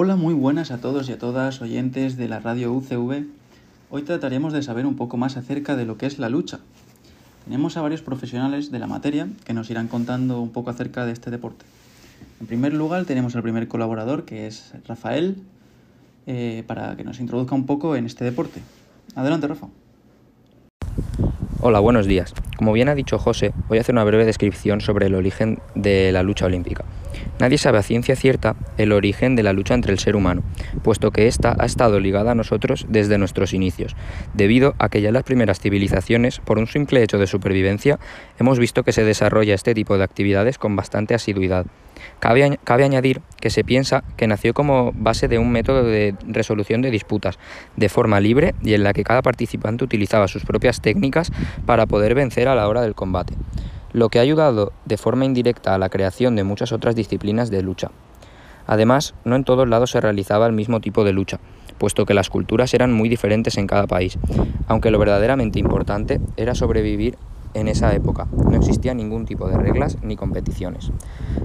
Hola, muy buenas a todos y a todas oyentes de la radio UCV. Hoy trataremos de saber un poco más acerca de lo que es la lucha. Tenemos a varios profesionales de la materia que nos irán contando un poco acerca de este deporte. En primer lugar tenemos al primer colaborador que es Rafael eh, para que nos introduzca un poco en este deporte. Adelante Rafa. Hola, buenos días. Como bien ha dicho José, voy a hacer una breve descripción sobre el origen de la lucha olímpica. Nadie sabe a ciencia cierta el origen de la lucha entre el ser humano, puesto que ésta ha estado ligada a nosotros desde nuestros inicios, debido a que ya las primeras civilizaciones, por un simple hecho de supervivencia, hemos visto que se desarrolla este tipo de actividades con bastante asiduidad. Cabe, cabe, añadir que se piensa que nació como base de un método de resolución de disputas de forma libre y en la que cada participante utilizaba sus propias técnicas para poder vencer a la hora del combate lo que ha ayudado de forma indirecta a la creación de muchas otras disciplinas de lucha. Además, no en todos lados se realizaba el mismo tipo de lucha, puesto que las culturas eran muy diferentes en cada país, aunque lo verdaderamente importante era sobrevivir en esa época. No existía ningún tipo de reglas ni competiciones.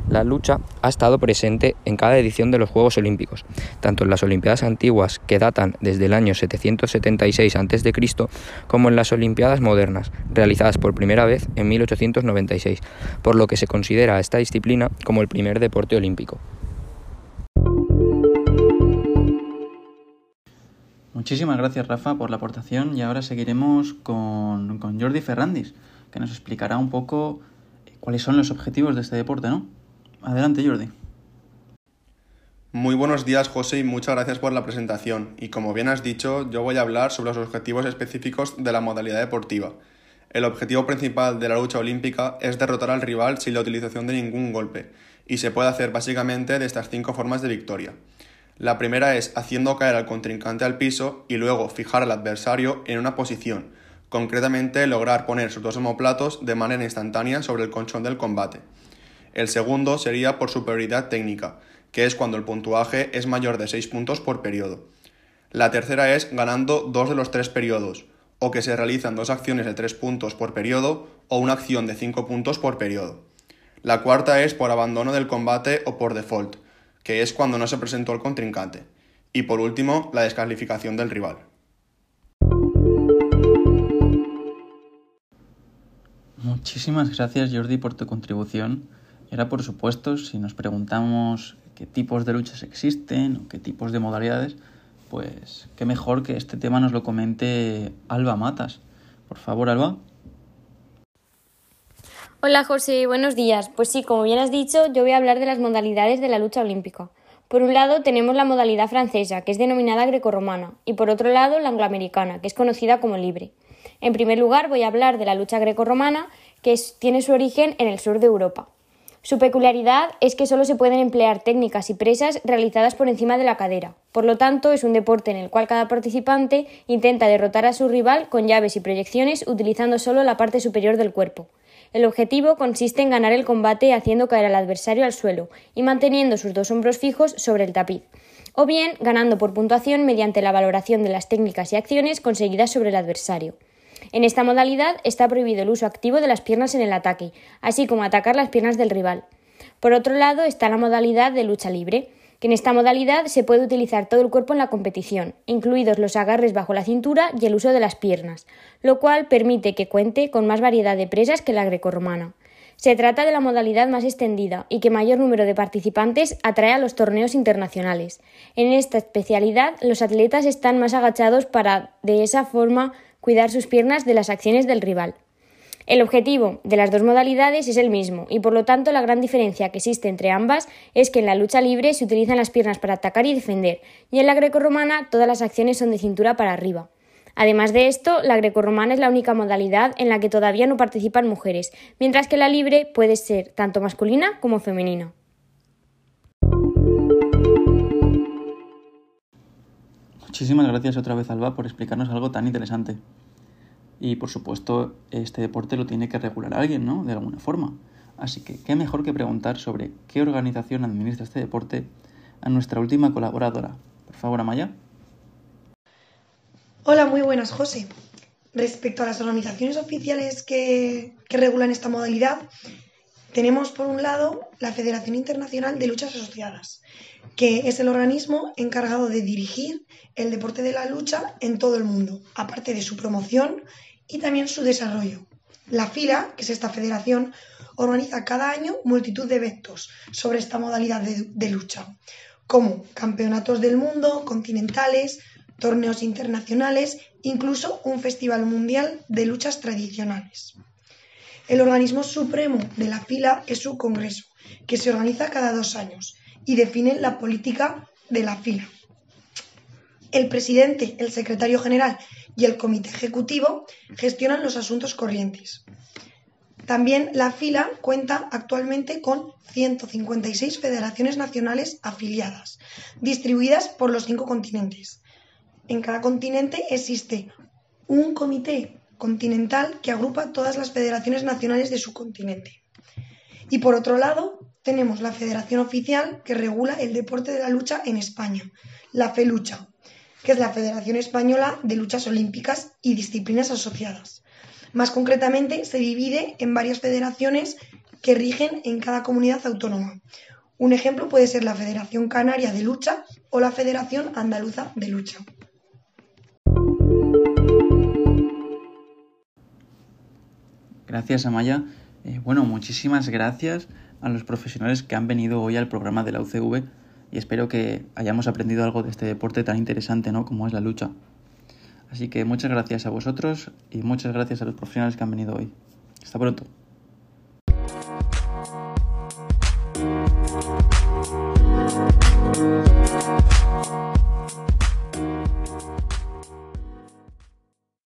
La lucha ha estado presente en cada edición de los Juegos Olímpicos, tanto en las Olimpiadas antiguas que datan desde el año 776 a.C., como en las Olimpiadas modernas, realizadas por primera vez en 1896, por lo que se considera esta disciplina como el primer deporte olímpico. Muchísimas gracias Rafa por la aportación y ahora seguiremos con, con Jordi Ferrandis que nos explicará un poco eh, cuáles son los objetivos de este deporte, ¿no? Adelante, Jordi. Muy buenos días, José, y muchas gracias por la presentación. Y como bien has dicho, yo voy a hablar sobre los objetivos específicos de la modalidad deportiva. El objetivo principal de la lucha olímpica es derrotar al rival sin la utilización de ningún golpe, y se puede hacer básicamente de estas cinco formas de victoria. La primera es haciendo caer al contrincante al piso y luego fijar al adversario en una posición, concretamente lograr poner sus dos homoplatos de manera instantánea sobre el colchón del combate. El segundo sería por superioridad técnica, que es cuando el puntuaje es mayor de 6 puntos por periodo. La tercera es ganando dos de los tres periodos, o que se realizan dos acciones de 3 puntos por periodo o una acción de 5 puntos por periodo. La cuarta es por abandono del combate o por default, que es cuando no se presentó el contrincante. Y por último, la descalificación del rival. Muchísimas gracias Jordi por tu contribución. Ahora, por supuesto, si nos preguntamos qué tipos de luchas existen o qué tipos de modalidades, pues qué mejor que este tema nos lo comente Alba Matas. Por favor, Alba. Hola José, buenos días. Pues sí, como bien has dicho, yo voy a hablar de las modalidades de la lucha olímpica. Por un lado tenemos la modalidad francesa, que es denominada grecorromana, y por otro lado la angloamericana, que es conocida como libre. En primer lugar, voy a hablar de la lucha grecorromana, que tiene su origen en el sur de Europa. Su peculiaridad es que solo se pueden emplear técnicas y presas realizadas por encima de la cadera. Por lo tanto, es un deporte en el cual cada participante intenta derrotar a su rival con llaves y proyecciones utilizando solo la parte superior del cuerpo. El objetivo consiste en ganar el combate haciendo caer al adversario al suelo y manteniendo sus dos hombros fijos sobre el tapiz, o bien ganando por puntuación mediante la valoración de las técnicas y acciones conseguidas sobre el adversario. En esta modalidad está prohibido el uso activo de las piernas en el ataque, así como atacar las piernas del rival. Por otro lado está la modalidad de lucha libre, que en esta modalidad se puede utilizar todo el cuerpo en la competición, incluidos los agarres bajo la cintura y el uso de las piernas, lo cual permite que cuente con más variedad de presas que la grecorromana. Se trata de la modalidad más extendida y que mayor número de participantes atrae a los torneos internacionales. En esta especialidad, los atletas están más agachados para, de esa forma, cuidar sus piernas de las acciones del rival. El objetivo de las dos modalidades es el mismo y por lo tanto la gran diferencia que existe entre ambas es que en la lucha libre se utilizan las piernas para atacar y defender y en la grecorromana todas las acciones son de cintura para arriba. Además de esto, la grecorromana es la única modalidad en la que todavía no participan mujeres, mientras que la libre puede ser tanto masculina como femenina. Muchísimas gracias otra vez, Alba, por explicarnos algo tan interesante. Y por supuesto, este deporte lo tiene que regular alguien, ¿no? De alguna forma. Así que, ¿qué mejor que preguntar sobre qué organización administra este deporte a nuestra última colaboradora? Por favor, Amaya. Hola, muy buenas, José. Respecto a las organizaciones oficiales que, que regulan esta modalidad, Tenemos por un lado la Federación Internacional de Luchas Asociadas, que es el organismo encargado de dirigir el deporte de la lucha en todo el mundo, aparte de su promoción y también su desarrollo. La FILA, que es esta federación, organiza cada año multitud de eventos sobre esta modalidad de, lucha, como campeonatos del mundo, continentales, torneos internacionales, incluso un festival mundial de luchas tradicionales. El organismo supremo de la fila es su Congreso, que se organiza cada dos años y define la política de la fila. El presidente, el secretario general y el comité ejecutivo gestionan los asuntos corrientes. También la fila cuenta actualmente con 156 federaciones nacionales afiliadas, distribuidas por los cinco continentes. En cada continente existe un comité continental que agrupa todas las federaciones nacionales de su continente. Y por otro lado, tenemos la federación oficial que regula el deporte de la lucha en España, la FELucha, que es la Federación Española de Luchas Olímpicas y Disciplinas Asociadas. Más concretamente, se divide en varias federaciones que rigen en cada comunidad autónoma. Un ejemplo puede ser la Federación Canaria de Lucha o la Federación Andaluza de Lucha. Gracias, Amaya. Eh, bueno, muchísimas gracias a los profesionales que han venido hoy al programa de la UCV y espero que hayamos aprendido algo de este deporte tan interesante ¿no? como es la lucha. Así que muchas gracias a vosotros y muchas gracias a los profesionales que han venido hoy. Hasta pronto.